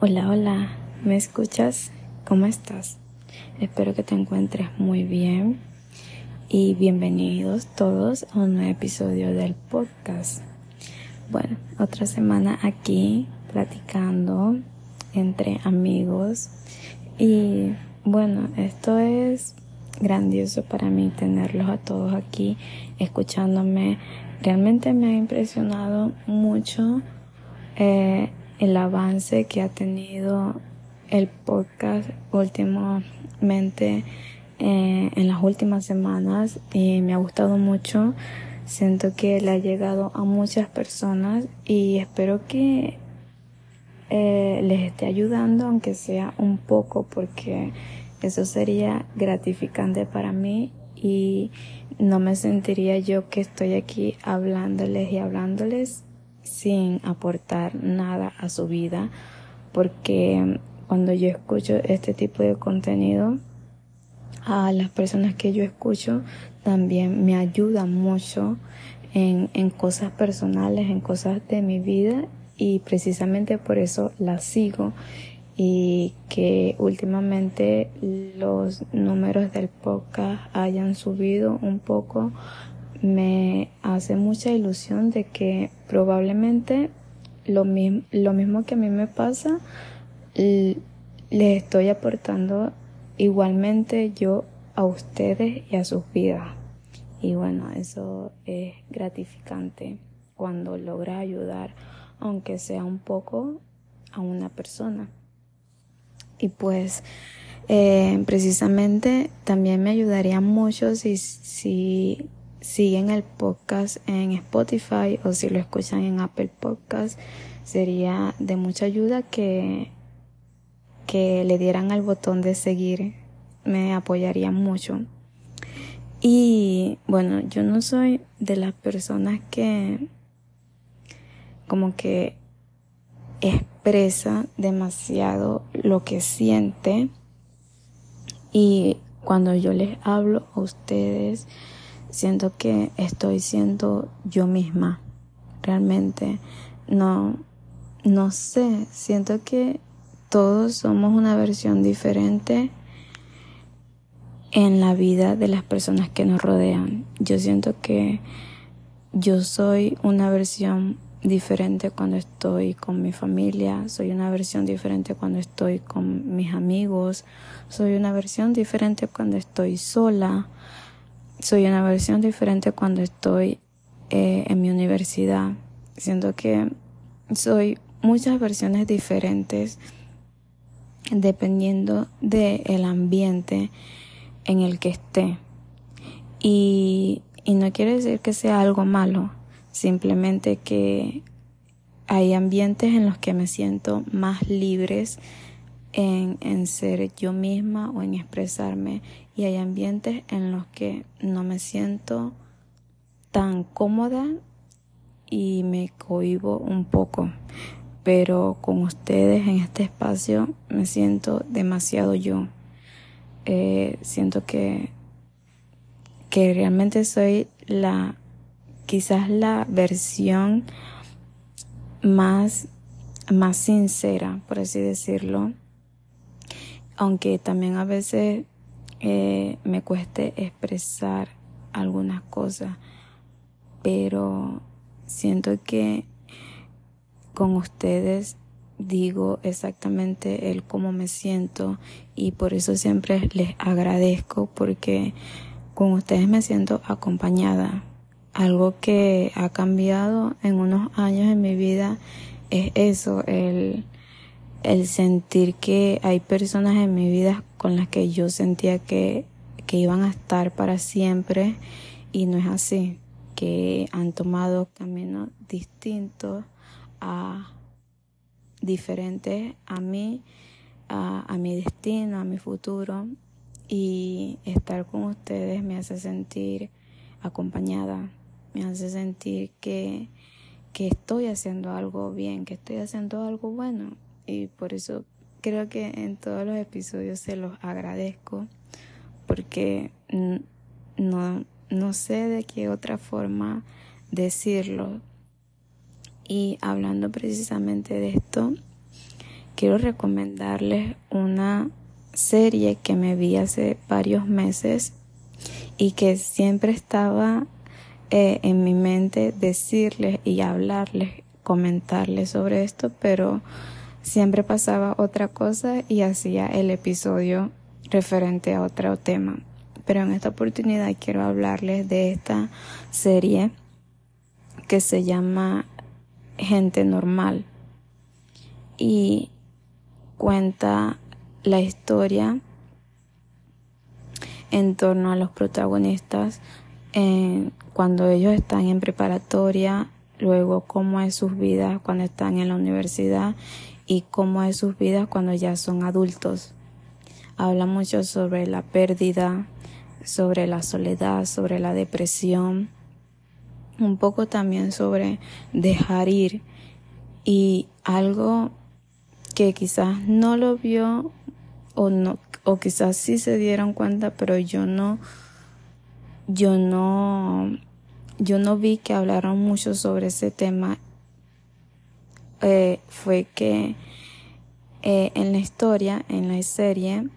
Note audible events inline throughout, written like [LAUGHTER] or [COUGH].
Hola, hola, ¿me escuchas? ¿Cómo estás? Espero que te encuentres muy bien y bienvenidos todos a un nuevo episodio del podcast. Bueno, otra semana aquí platicando entre amigos y bueno, esto es grandioso para mí tenerlos a todos aquí escuchándome. Realmente me ha impresionado mucho eh, el avance que ha tenido el podcast últimamente eh, en las últimas semanas y me ha gustado mucho. Siento que le ha llegado a muchas personas y espero que eh, les esté ayudando, aunque sea un poco, porque eso sería gratificante para mí y no me sentiría yo que estoy aquí hablándoles y hablándoles sin aportar nada a su vida, porque cuando yo escucho este tipo de contenido, a las personas que yo escucho también me ayudan mucho en, en cosas personales, en cosas de mi vida y precisamente por eso las sigo y que últimamente los números del podcast hayan subido un poco me hace mucha ilusión de que probablemente lo, lo mismo que a mí me pasa, les estoy aportando igualmente yo a ustedes y a sus vidas. Y bueno, eso es gratificante cuando logra ayudar, aunque sea un poco, a una persona. Y pues eh, precisamente también me ayudaría mucho si, si siguen el podcast en Spotify o si lo escuchan en Apple Podcast, sería de mucha ayuda que, que le dieran al botón de seguir. Me apoyaría mucho. Y bueno, yo no soy de las personas que como que expresa demasiado lo que siente y cuando yo les hablo a ustedes siento que estoy siendo yo misma. Realmente no, no sé, siento que todos somos una versión diferente en la vida de las personas que nos rodean. Yo siento que yo soy una versión diferente cuando estoy con mi familia, soy una versión diferente cuando estoy con mis amigos, soy una versión diferente cuando estoy sola, soy una versión diferente cuando estoy eh, en mi universidad. Siento que soy muchas versiones diferentes dependiendo del ambiente en el que esté. Y, y no quiere decir que sea algo malo, simplemente que hay ambientes en los que me siento más libres en, en ser yo misma o en expresarme y hay ambientes en los que no me siento tan cómoda y me cohibo un poco. Pero con ustedes en este espacio me siento demasiado yo. Eh, siento que, que realmente soy la, quizás la versión más, más sincera, por así decirlo. Aunque también a veces eh, me cueste expresar algunas cosas, pero siento que con ustedes digo exactamente el cómo me siento y por eso siempre les agradezco porque con ustedes me siento acompañada. Algo que ha cambiado en unos años en mi vida es eso, el el sentir que hay personas en mi vida con las que yo sentía que, que iban a estar para siempre y no es así, que han tomado caminos distintos a diferentes a mí, a, mi destino, a mi futuro. Y estar con ustedes me hace sentir acompañada, me hace sentir que, que estoy haciendo algo bien, que estoy haciendo algo bueno y por eso creo que en todos los episodios se los agradezco porque no, no sé de qué otra forma decirlo. Y hablando precisamente de esto, quiero recomendarles una serie que me vi hace varios meses y que siempre estaba eh, en mi mente decirles y hablarles, comentarles sobre esto, pero siempre pasaba otra cosa y hacía el episodio referente a otro tema. Pero en esta oportunidad quiero hablarles de esta serie que se llama Gente Normal y cuenta la historia en torno a los protagonistas cuando ellos están en preparatoria, luego cómo es sus vidas cuando están en la universidad y cómo es sus vidas cuando ya son adultos. Habla mucho sobre la pérdida, sobre la soledad, sobre la depresión, un poco también sobre dejar ir y algo que quizás no lo vio o no o quizás sí se dieron cuenta, pero yo no yo no yo no vi que hablaron mucho sobre ese tema eh, fue que eh, en la historia, en la serie,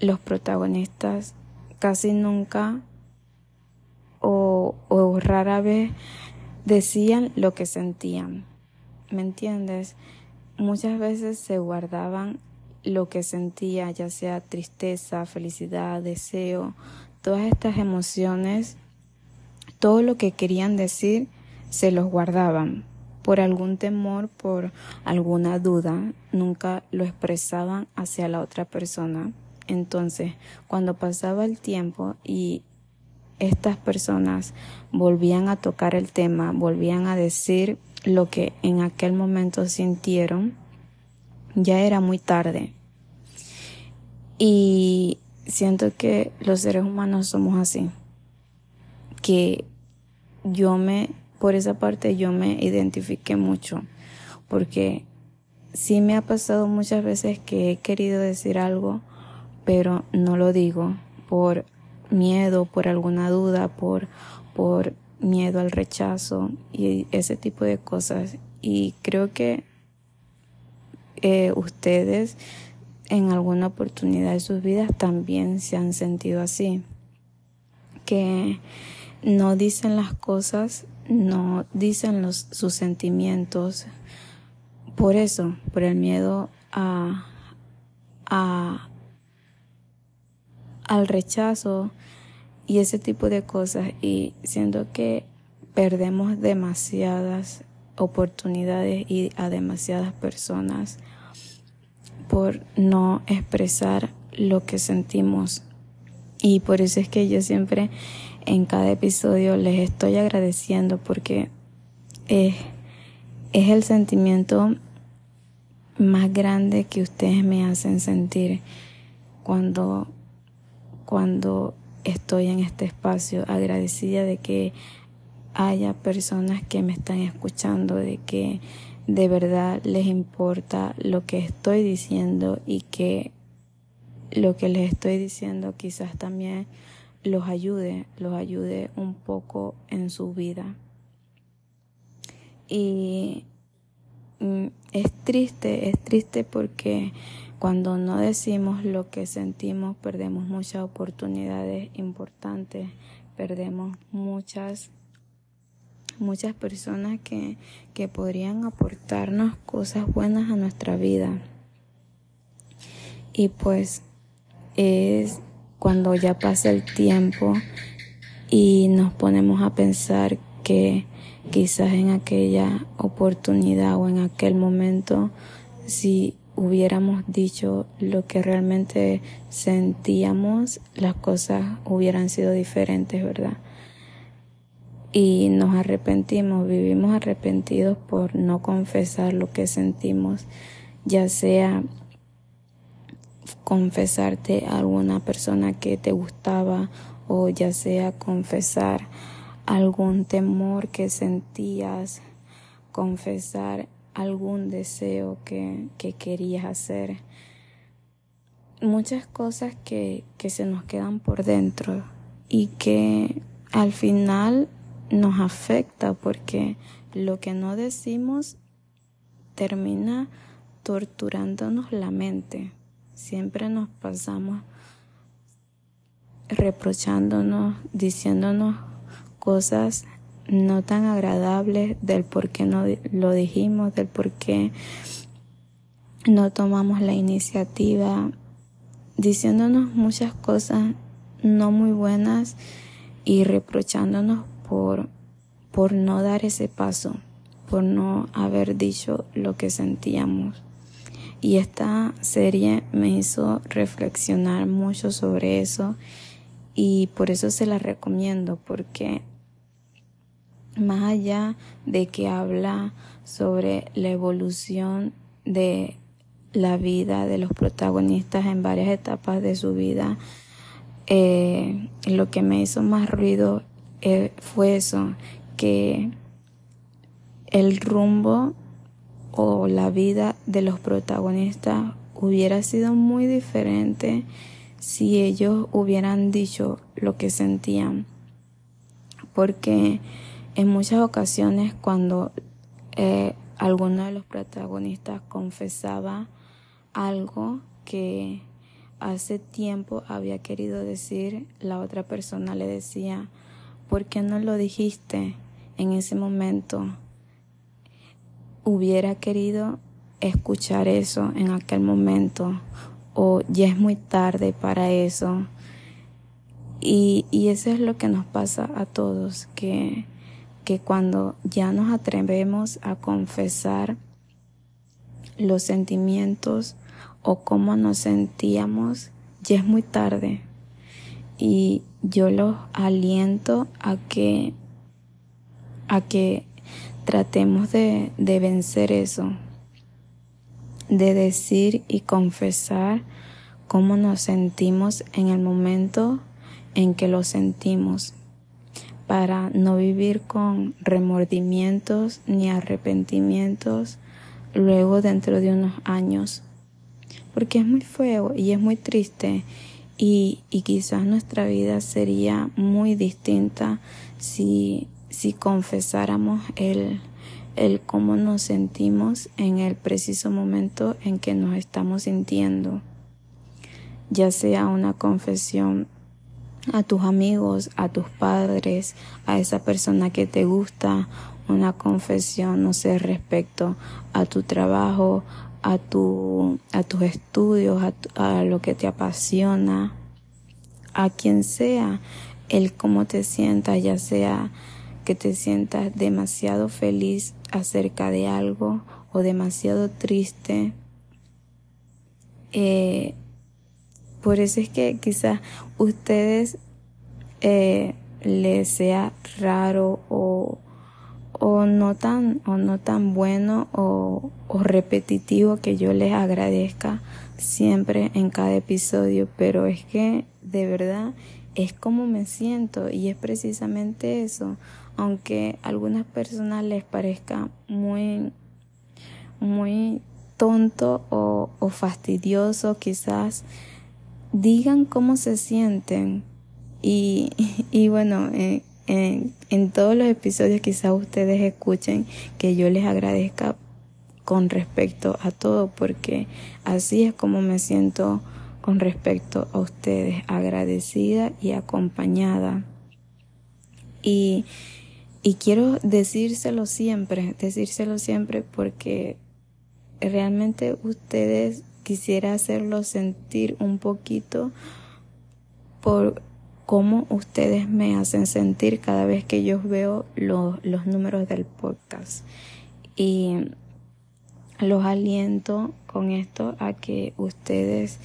los protagonistas casi nunca o, o rara vez decían lo que sentían. ¿Me entiendes? Muchas veces se guardaban lo que sentía, ya sea tristeza, felicidad, deseo, todas estas emociones, todo lo que querían decir, se los guardaban. Por algún temor, por alguna duda, nunca lo expresaban hacia la otra persona. Entonces, cuando pasaba el tiempo y estas personas volvían a tocar el tema, volvían a decir lo que en aquel momento sintieron, ya era muy tarde. Y siento que los seres humanos somos así. Que yo me, por esa parte yo me identifiqué mucho. Porque sí me ha pasado muchas veces que he querido decir algo, pero no lo digo por miedo, por alguna duda, por, por miedo al rechazo y ese tipo de cosas. Y creo que eh, ustedes en alguna oportunidad de sus vidas también se han sentido así. Que no dicen las cosas, no dicen los, sus sentimientos. Por eso, por el miedo a, a, al rechazo y ese tipo de cosas y siento que perdemos demasiadas oportunidades y a demasiadas personas por no expresar lo que sentimos y por eso es que yo siempre en cada episodio les estoy agradeciendo porque es, el sentimiento más grande que ustedes me hacen sentir cuando cuando estoy en este espacio, agradecida de que haya personas que me están escuchando, de que de verdad les importa lo que estoy diciendo y que lo que les estoy diciendo quizás también los ayude, los ayude un poco en su vida. Y mm, es triste, es triste porque cuando no decimos lo que sentimos, perdemos muchas oportunidades importantes, perdemos muchas muchas personas que, que podrían aportarnos cosas buenas a nuestra vida. Y pues es cuando ya pasa el tiempo y nos ponemos a pensar que quizás en aquella oportunidad o en aquel momento, si hubiéramos dicho lo que realmente sentíamos, las cosas hubieran sido diferentes, ¿verdad? Y nos arrepentimos, vivimos arrepentidos por no confesar lo que sentimos, ya sea confesarte a alguna persona que te gustaba o ya sea confesar algún temor que sentías, confesar algún deseo que, que querías hacer. Muchas cosas que, que se nos quedan por dentro y que al final nos afecta porque lo que no decimos termina torturándonos la mente. Siempre nos pasamos reprochándonos, diciéndonos cosas no tan agradables del por qué no lo dijimos, del por qué no tomamos la iniciativa, diciéndonos muchas cosas no muy buenas y reprochándonos por, por no dar ese paso, por no haber dicho lo que sentíamos. Y esta serie me hizo reflexionar mucho sobre eso y por eso se la recomiendo porque más allá de que habla sobre la evolución de la vida de los protagonistas en varias etapas de su vida, eh, lo que me hizo más ruido eh, fue eso, que el rumbo o la vida de los protagonistas hubiera sido muy diferente si ellos hubieran dicho lo que sentían. Porque en muchas ocasiones cuando eh, alguno de los protagonistas confesaba algo que hace tiempo había querido decir, la otra persona le decía, ¿por qué no lo dijiste en ese momento? Hubiera querido escuchar eso en aquel momento o ya es muy tarde para eso. Y, y eso es lo que nos pasa a todos, que, que cuando ya nos atrevemos a confesar los sentimientos o cómo nos sentíamos, ya es muy tarde. Y yo los aliento a que, a que tratemos de, de vencer eso, de decir y confesar cómo nos sentimos en el momento en que lo sentimos, para no vivir con remordimientos ni arrepentimientos luego dentro de unos años porque es muy feo y es muy triste y, y quizás nuestra vida sería muy distinta si, si confesáramos el, el cómo nos sentimos en el preciso momento en que nos estamos sintiendo, ya sea una confesión a tus amigos, a tus padres, a esa persona que te gusta, una confesión, no sé, respecto a tu trabajo, a, tu, a tus estudios, a, a lo que te apasiona, a quien sea, el cómo te sientas, ya sea que te sientas demasiado feliz acerca de algo o demasiado triste. Eh, por eso es que quizás ustedes eh, les sea raro o o no tan o no tan bueno o, o repetitivo que yo les agradezca siempre en cada episodio, pero es que de verdad es como me siento y es precisamente eso, aunque a algunas personas les parezca muy muy tonto o, o fastidioso quizás digan cómo se sienten y, [LAUGHS] y bueno eh, en, todos los episodios quizás ustedes escuchen que yo les agradezca con respecto a todo, porque así es como me siento con respecto a ustedes, agradecida y acompañada. Y, y quiero decírselo siempre, decírselo siempre porque realmente ustedes quisiera hacerlo sentir un poquito por cómo ustedes me hacen sentir cada vez que yo veo los, los números del podcast. Y los aliento con esto a que ustedes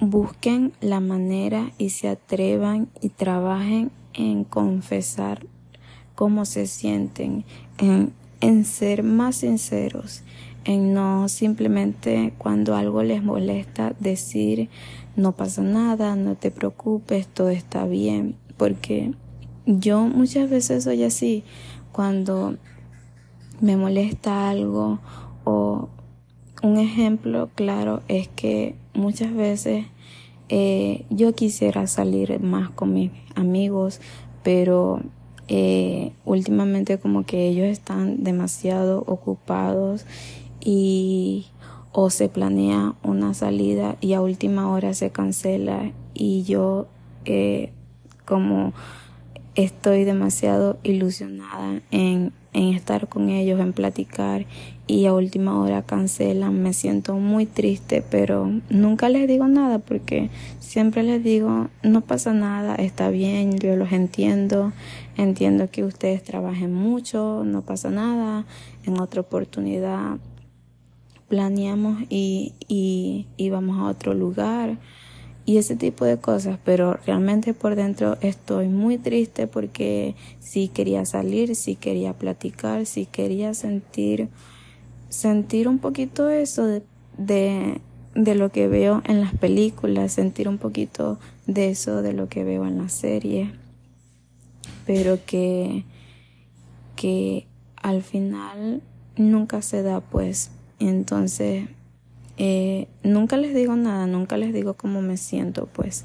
busquen la manera y se atrevan y trabajen en confesar cómo se sienten, en, en ser más sinceros, en no simplemente cuando algo les molesta decir no pasa nada, no te preocupes, todo está bien, porque yo muchas veces soy así, cuando me molesta algo o un ejemplo claro es que muchas veces eh, yo quisiera salir más con mis amigos, pero eh, últimamente como que ellos están demasiado ocupados y o se planea una salida y a última hora se cancela y yo eh, como estoy demasiado ilusionada en, en estar con ellos, en platicar y a última hora cancelan, me siento muy triste, pero nunca les digo nada porque siempre les digo, no pasa nada, está bien, yo los entiendo, entiendo que ustedes trabajen mucho, no pasa nada, en otra oportunidad planeamos y, y, y vamos a otro lugar y ese tipo de cosas, pero realmente por dentro estoy muy triste porque sí quería salir, sí quería platicar, sí quería sentir, sentir un poquito eso de, de, de lo que veo en las películas, sentir un poquito de eso de lo que veo en la serie, pero que, que al final nunca se da pues, entonces eh, nunca les digo nada, nunca les digo cómo me siento, pues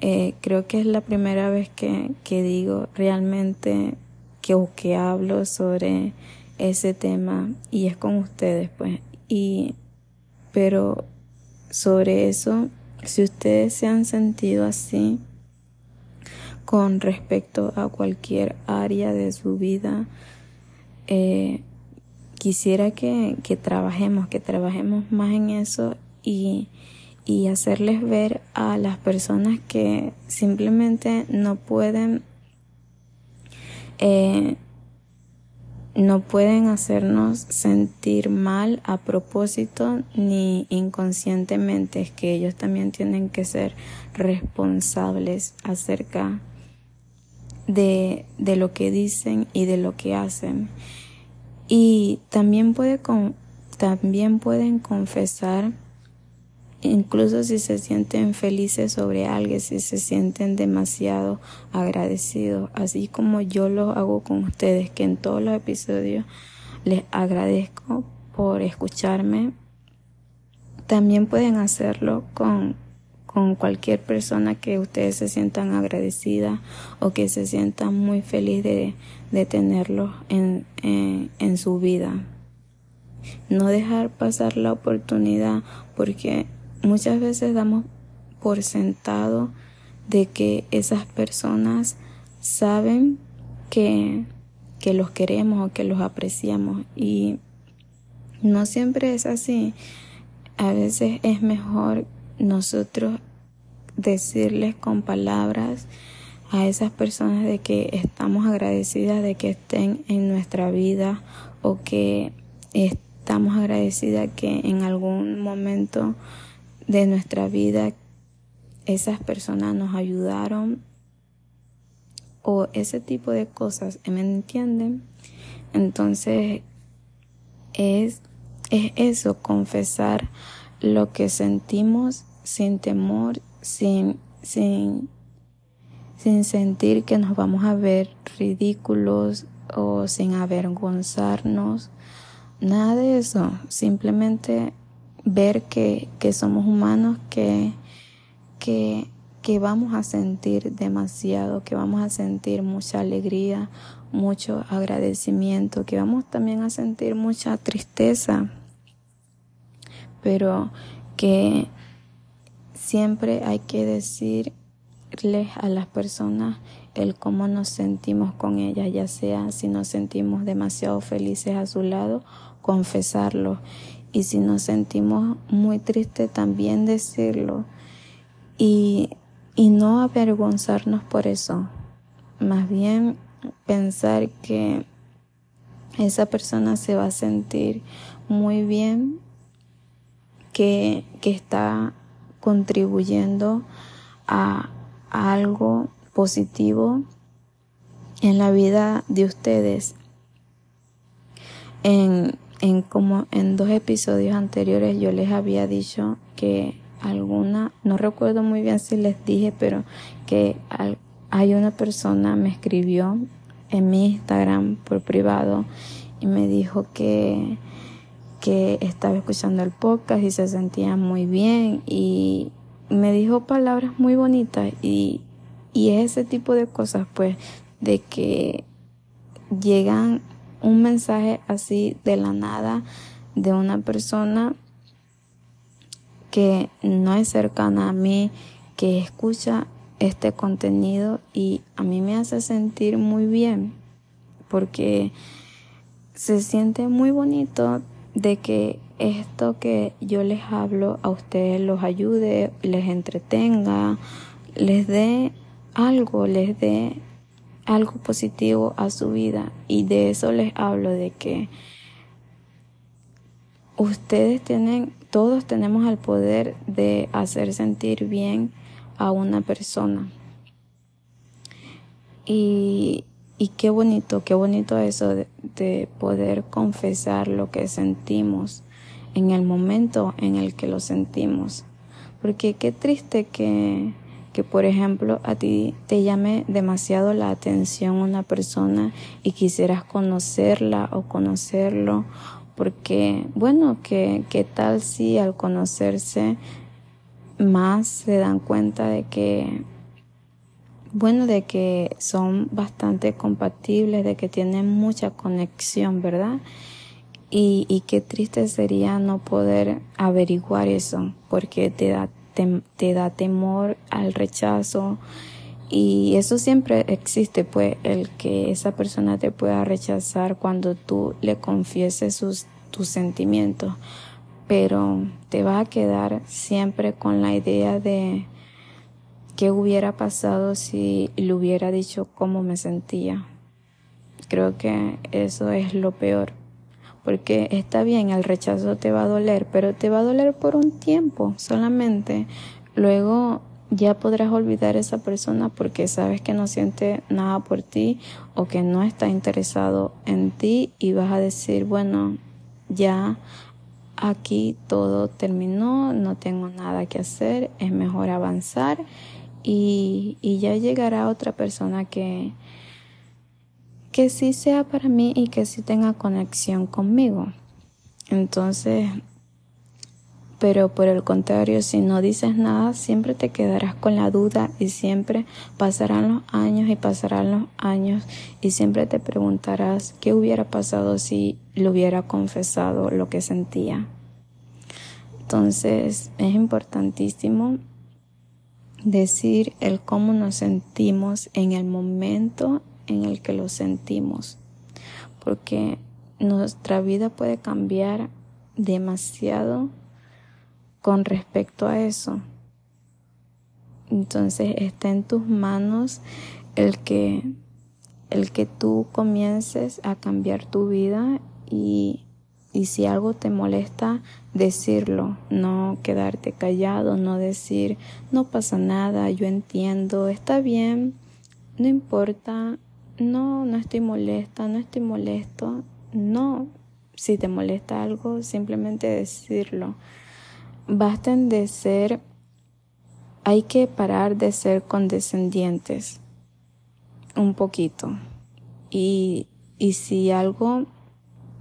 eh, creo que es la primera vez que, que digo realmente que, o que hablo sobre ese tema y es con ustedes, pues. Y, pero sobre eso, si ustedes se han sentido así con respecto a cualquier área de su vida, eh, quisiera que, que trabajemos, que trabajemos más en eso y, y hacerles ver a las personas que simplemente no pueden eh, no pueden hacernos sentir mal a propósito ni inconscientemente, es que ellos también tienen que ser responsables acerca de, de lo que dicen y de lo que hacen. Y también, puede con, también pueden confesar, incluso si se sienten felices sobre alguien, si se sienten demasiado agradecidos, así como yo lo hago con ustedes, que en todos los episodios les agradezco por escucharme. También pueden hacerlo con con cualquier persona que ustedes se sientan agradecida o que se sientan muy feliz de, de tenerlos en, en, su vida. No dejar pasar la oportunidad porque muchas veces damos por sentado de que esas personas saben que, que los queremos o que los apreciamos y no siempre es así. A veces es mejor nosotros decirles con palabras a esas personas de que estamos agradecidas de que estén en nuestra vida o que estamos agradecidas que en algún momento de nuestra vida esas personas nos ayudaron o ese tipo de cosas, ¿me entienden? Entonces es, es eso, confesar lo que sentimos sin temor, sin, sin, sin sentir que nos vamos a ver ridículos o sin avergonzarnos. Nada de eso. Simplemente ver que, que somos humanos, que, que, que vamos a sentir demasiado, que vamos a sentir mucha alegría, mucho agradecimiento, que vamos también a sentir mucha tristeza, pero que siempre hay que decirles a las personas el cómo nos sentimos con ellas, ya sea si nos sentimos demasiado felices a su lado, confesarlo. Y si nos sentimos muy tristes, también decirlo. Y, y no avergonzarnos por eso. Más bien pensar que esa persona se va a sentir muy bien, que, que está contribuyendo a, algo positivo en la vida de ustedes. En, en como en dos episodios anteriores yo les había dicho que alguna, no recuerdo muy bien si les dije, pero que hay una persona me escribió en mi Instagram por privado y me dijo que que estaba escuchando el podcast y se sentía muy bien y me dijo palabras muy bonitas y, y ese tipo de cosas pues de que llegan un mensaje así de la nada de una persona que no es cercana a mí, que escucha este contenido y a mí me hace sentir muy bien porque se siente muy bonito de que esto que yo les hablo a ustedes los ayude, les entretenga, les dé algo, les dé algo positivo a su vida. Y de eso les hablo, de que ustedes tienen, todos tenemos el poder de hacer sentir bien a una persona. Y, y qué bonito, qué bonito eso de, de poder confesar lo que sentimos en el momento en el que lo sentimos. Porque qué triste que, que, por ejemplo, a ti te llame demasiado la atención una persona y quisieras conocerla o conocerlo. Porque, bueno, que, qué tal si al conocerse más se dan cuenta de que bueno, de que son bastante compatibles, de que tienen mucha conexión, ¿verdad? Y, y qué triste sería no poder averiguar eso, porque te da, te, da temor al rechazo. Y eso siempre existe, pues, el que esa persona te pueda rechazar cuando tú le confieses sus, tus sentimientos. Pero te va a quedar siempre con la idea de qué hubiera pasado si le hubiera dicho cómo me sentía. Creo que eso es lo peor porque está bien, el rechazo te va a doler, pero te va a doler por un tiempo solamente. Luego ya podrás olvidar a esa persona porque sabes que no siente nada por ti o que no está interesado en ti y vas a decir, bueno, ya aquí todo terminó, no tengo nada que hacer, es mejor avanzar y, y ya llegará otra persona que, que sí sea para mí y que sí tenga conexión conmigo. Entonces, pero por el contrario, si no dices nada, siempre te quedarás con la duda y siempre pasarán los años y pasarán los años y siempre te preguntarás qué hubiera pasado si le hubiera confesado lo que sentía. Entonces, es importantísimo decir el cómo nos sentimos en el momento en el que lo sentimos, porque nuestra vida puede cambiar demasiado con respecto a eso. Entonces está en tus manos el que el que tú comiences a cambiar tu vida y, y si algo te molesta, decirlo, no quedarte callado, no decir, no pasa nada, yo entiendo, está bien, no importa, no, no estoy molesta, no estoy molesto. No, si te molesta algo, simplemente decirlo. Basten de ser, hay que parar de ser condescendientes un poquito. Y, y si algo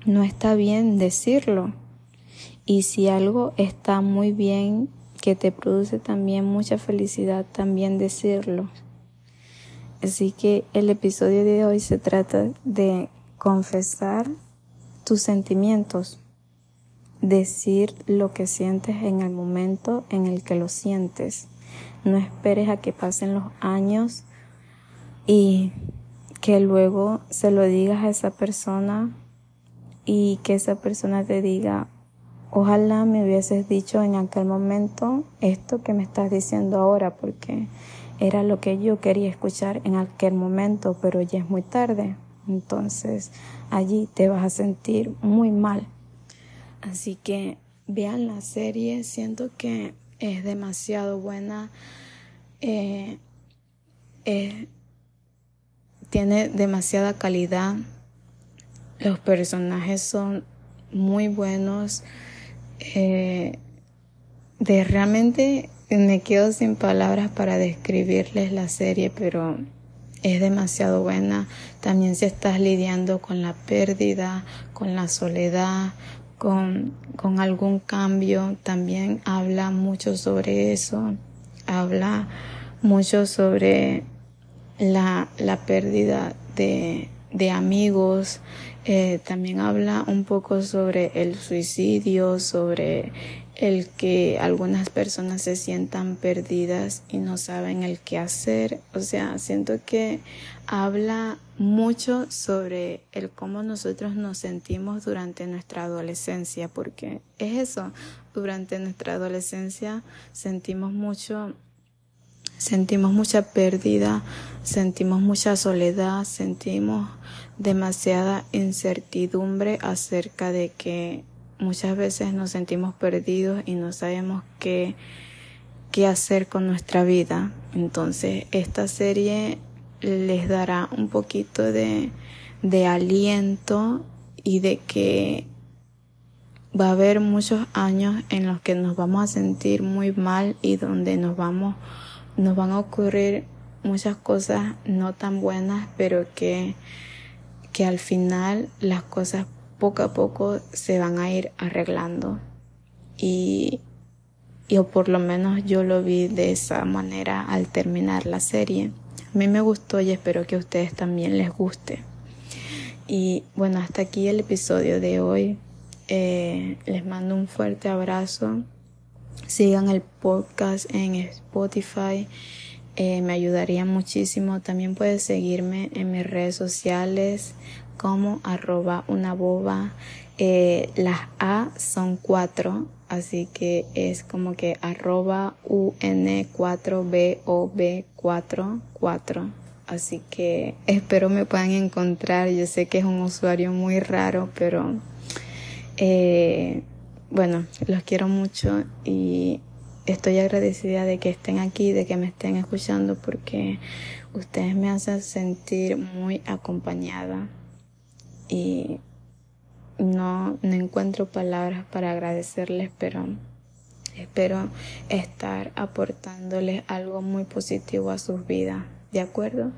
no está bien, decirlo. Y si algo está muy bien, que te produce también mucha felicidad, también decirlo. Así que el episodio de hoy se trata de confesar tus sentimientos, decir lo que sientes en el momento en el que lo sientes. No esperes a que pasen los años y que luego se lo digas a esa persona y que esa persona te diga, ojalá me hubieses dicho en aquel momento esto que me estás diciendo ahora, porque era lo que yo quería escuchar en aquel momento, pero ya es muy tarde. Entonces allí te vas a sentir muy mal. Así que vean la serie, siento que es demasiado buena. Eh, eh, tiene demasiada calidad. Los personajes son muy buenos. Eh, de realmente me quedo sin palabras para describirles la serie, pero es demasiado buena. También si estás lidiando con la pérdida, con la soledad, con, con algún cambio, también habla mucho sobre eso. Habla mucho sobre la, la pérdida de, de amigos. Eh, también habla un poco sobre el suicidio, sobre el que algunas personas se sientan perdidas y no saben el qué hacer. O sea, siento que habla mucho sobre el cómo nosotros nos sentimos durante nuestra adolescencia, porque es eso, durante nuestra adolescencia sentimos mucho sentimos mucha pérdida, sentimos mucha soledad, sentimos demasiada incertidumbre acerca de que muchas veces nos sentimos perdidos y no sabemos qué, qué hacer con nuestra vida. Entonces, esta serie les dará un poquito de, de aliento y de que va a haber muchos años en los que nos vamos a sentir muy mal y donde nos vamos nos van a ocurrir muchas cosas no tan buenas, pero que que al final las cosas poco a poco se van a ir arreglando y, y o por lo menos yo lo vi de esa manera al terminar la serie. A mí me gustó y espero que a ustedes también les guste. Y bueno, hasta aquí el episodio de hoy. Eh, les mando un fuerte abrazo. Sigan el podcast en Spotify. Eh, me ayudaría muchísimo. También puedes seguirme en mis redes sociales como arroba una boba. Eh, las A son cuatro, así que es como que arroba UN4BOB4, 4. Así que espero me puedan encontrar. Yo sé que es un usuario muy raro, pero eh, bueno, los quiero mucho y estoy agradecida de que estén aquí, de que me estén escuchando porque ustedes me hacen sentir muy acompañada y no, no encuentro palabras para agradecerles, pero espero estar aportándoles algo muy positivo a sus vidas. ¿De acuerdo?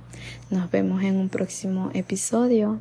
Nos vemos en un próximo episodio.